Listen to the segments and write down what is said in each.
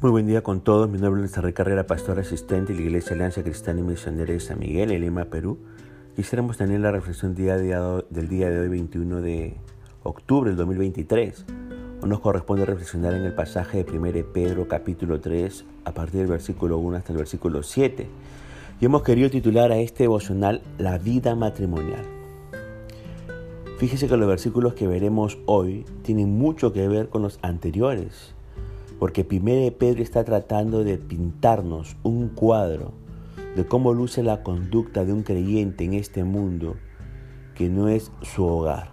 Muy buen día con todos. Mi nombre es Enrique Carrera, pastor asistente de la Iglesia Alianza Cristiana y Misionera de San Miguel, en Lima, Perú. Quisiéramos tener la reflexión día del día de hoy, 21 de octubre del 2023. Hoy nos corresponde reflexionar en el pasaje de 1 Pedro capítulo 3, a partir del versículo 1 hasta el versículo 7. Y hemos querido titular a este devocional La vida matrimonial. Fíjese que los versículos que veremos hoy tienen mucho que ver con los anteriores porque primero Pedro está tratando de pintarnos un cuadro de cómo luce la conducta de un creyente en este mundo que no es su hogar.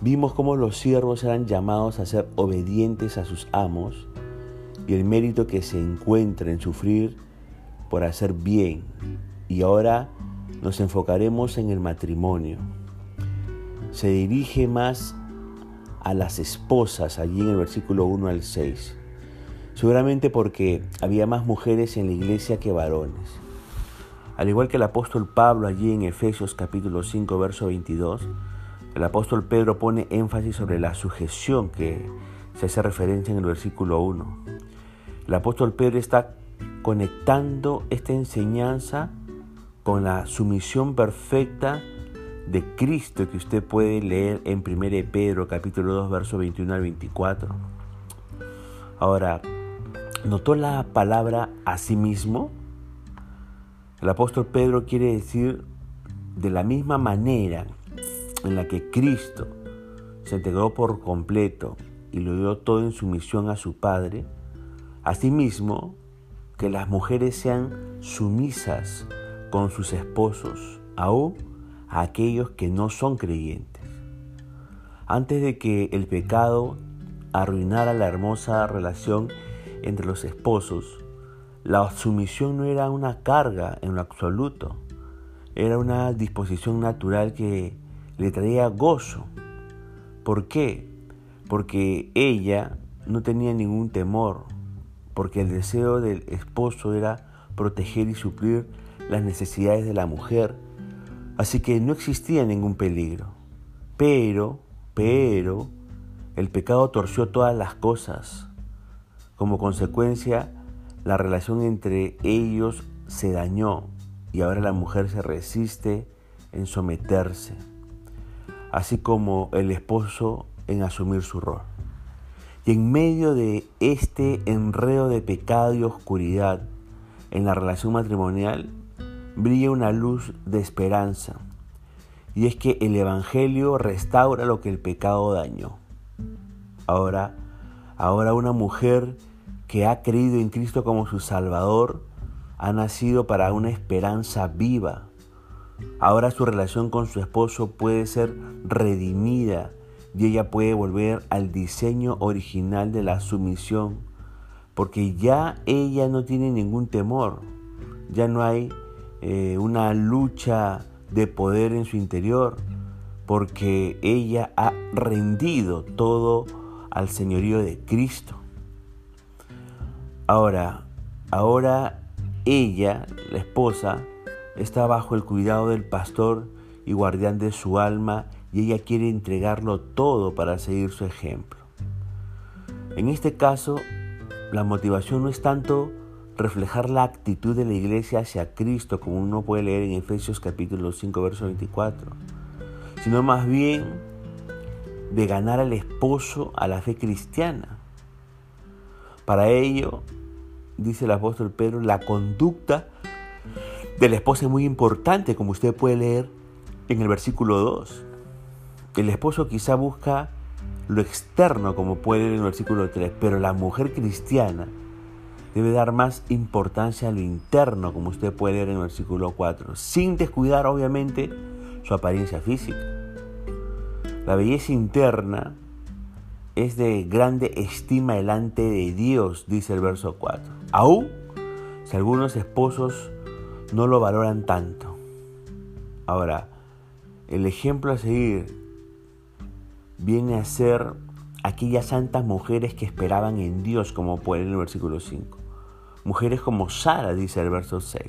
Vimos cómo los siervos eran llamados a ser obedientes a sus amos y el mérito que se encuentra en sufrir por hacer bien. Y ahora nos enfocaremos en el matrimonio. Se dirige más a las esposas allí en el versículo 1 al 6. Seguramente porque había más mujeres en la iglesia que varones. Al igual que el apóstol Pablo allí en Efesios capítulo 5 verso 22, el apóstol Pedro pone énfasis sobre la sujeción que se hace referencia en el versículo 1. El apóstol Pedro está conectando esta enseñanza con la sumisión perfecta de Cristo que usted puede leer en 1 Pedro capítulo 2 verso 21 al 24. Ahora, ¿notó la palabra a sí mismo? El apóstol Pedro quiere decir de la misma manera en la que Cristo se entregó por completo y lo dio todo en sumisión a su Padre, asimismo que las mujeres sean sumisas con sus esposos, aún a aquellos que no son creyentes. Antes de que el pecado arruinara la hermosa relación entre los esposos, la sumisión no era una carga en lo absoluto, era una disposición natural que le traía gozo. ¿Por qué? Porque ella no tenía ningún temor, porque el deseo del esposo era proteger y suplir las necesidades de la mujer Así que no existía ningún peligro. Pero, pero, el pecado torció todas las cosas. Como consecuencia, la relación entre ellos se dañó y ahora la mujer se resiste en someterse, así como el esposo en asumir su rol. Y en medio de este enredo de pecado y oscuridad en la relación matrimonial, brilla una luz de esperanza. Y es que el Evangelio restaura lo que el pecado dañó. Ahora, ahora una mujer que ha creído en Cristo como su Salvador ha nacido para una esperanza viva. Ahora su relación con su esposo puede ser redimida y ella puede volver al diseño original de la sumisión, porque ya ella no tiene ningún temor, ya no hay eh, una lucha de poder en su interior, porque ella ha rendido todo al señorío de Cristo. Ahora, ahora ella, la esposa, está bajo el cuidado del pastor y guardián de su alma y ella quiere entregarlo todo para seguir su ejemplo. En este caso, la motivación no es tanto reflejar la actitud de la iglesia hacia Cristo, como uno puede leer en Efesios capítulo 5, verso 24, sino más bien de ganar al esposo a la fe cristiana. Para ello, dice el apóstol Pedro, la conducta del esposo es muy importante, como usted puede leer en el versículo 2. El esposo quizá busca lo externo, como puede leer en el versículo 3, pero la mujer cristiana debe dar más importancia a lo interno, como usted puede leer en el versículo 4, sin descuidar obviamente su apariencia física. La belleza interna es de grande estima delante de Dios, dice el verso 4. Aún si algunos esposos no lo valoran tanto. Ahora, el ejemplo a seguir viene a ser aquellas santas mujeres que esperaban en Dios, como puede en el versículo 5. Mujeres como Sara, dice el verso 6.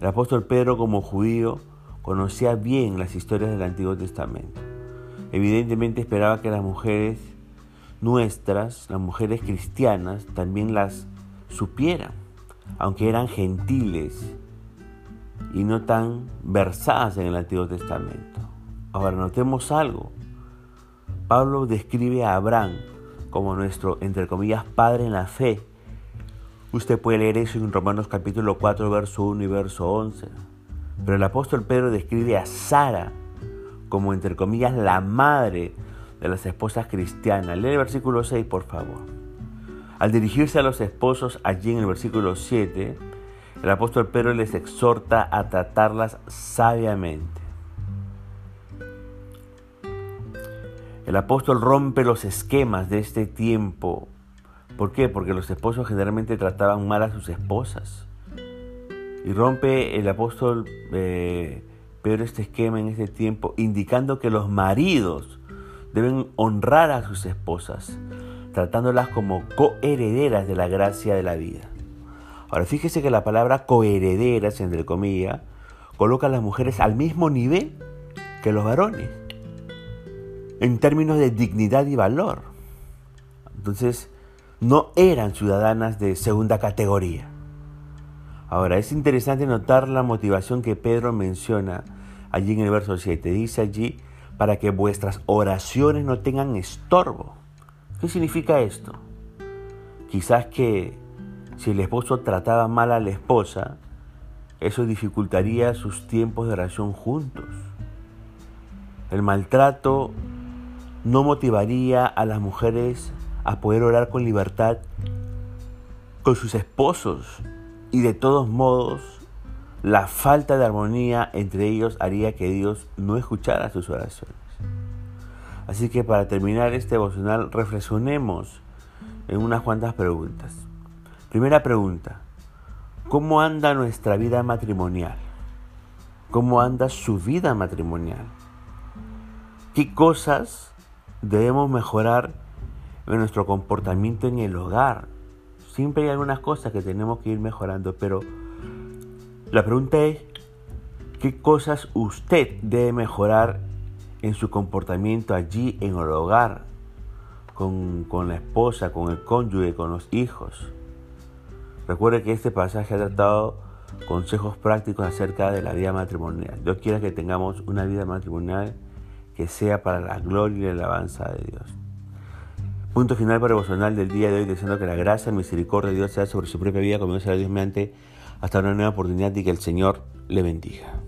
El apóstol Pedro como judío conocía bien las historias del Antiguo Testamento. Evidentemente esperaba que las mujeres nuestras, las mujeres cristianas, también las supieran, aunque eran gentiles y no tan versadas en el Antiguo Testamento. Ahora notemos algo. Pablo describe a Abraham como nuestro, entre comillas, padre en la fe. Usted puede leer eso en Romanos capítulo 4, verso 1 y verso 11. Pero el apóstol Pedro describe a Sara como, entre comillas, la madre de las esposas cristianas. Lee el versículo 6, por favor. Al dirigirse a los esposos allí en el versículo 7, el apóstol Pedro les exhorta a tratarlas sabiamente. El apóstol rompe los esquemas de este tiempo. ¿Por qué? Porque los esposos generalmente trataban mal a sus esposas. Y rompe el apóstol eh, Pedro este esquema en este tiempo, indicando que los maridos deben honrar a sus esposas, tratándolas como coherederas de la gracia de la vida. Ahora fíjese que la palabra coherederas, entre comillas, coloca a las mujeres al mismo nivel que los varones, en términos de dignidad y valor. Entonces, no eran ciudadanas de segunda categoría. Ahora, es interesante notar la motivación que Pedro menciona allí en el verso 7. Dice allí, para que vuestras oraciones no tengan estorbo. ¿Qué significa esto? Quizás que si el esposo trataba mal a la esposa, eso dificultaría sus tiempos de oración juntos. El maltrato no motivaría a las mujeres a poder orar con libertad con sus esposos y de todos modos la falta de armonía entre ellos haría que Dios no escuchara sus oraciones. Así que para terminar este devocional reflexionemos en unas cuantas preguntas. Primera pregunta, ¿cómo anda nuestra vida matrimonial? ¿Cómo anda su vida matrimonial? ¿Qué cosas debemos mejorar en nuestro comportamiento en el hogar? Siempre hay algunas cosas que tenemos que ir mejorando, pero la pregunta es, ¿qué cosas usted debe mejorar en su comportamiento allí en el hogar, con, con la esposa, con el cónyuge, con los hijos? Recuerde que este pasaje ha tratado consejos prácticos acerca de la vida matrimonial. Dios quiera que tengamos una vida matrimonial que sea para la gloria y la alabanza de Dios. Punto final para el del día de hoy, deseando que la gracia y misericordia de Dios sea sobre su propia vida, como Dios mediante, hasta una nueva oportunidad y que el Señor le bendiga.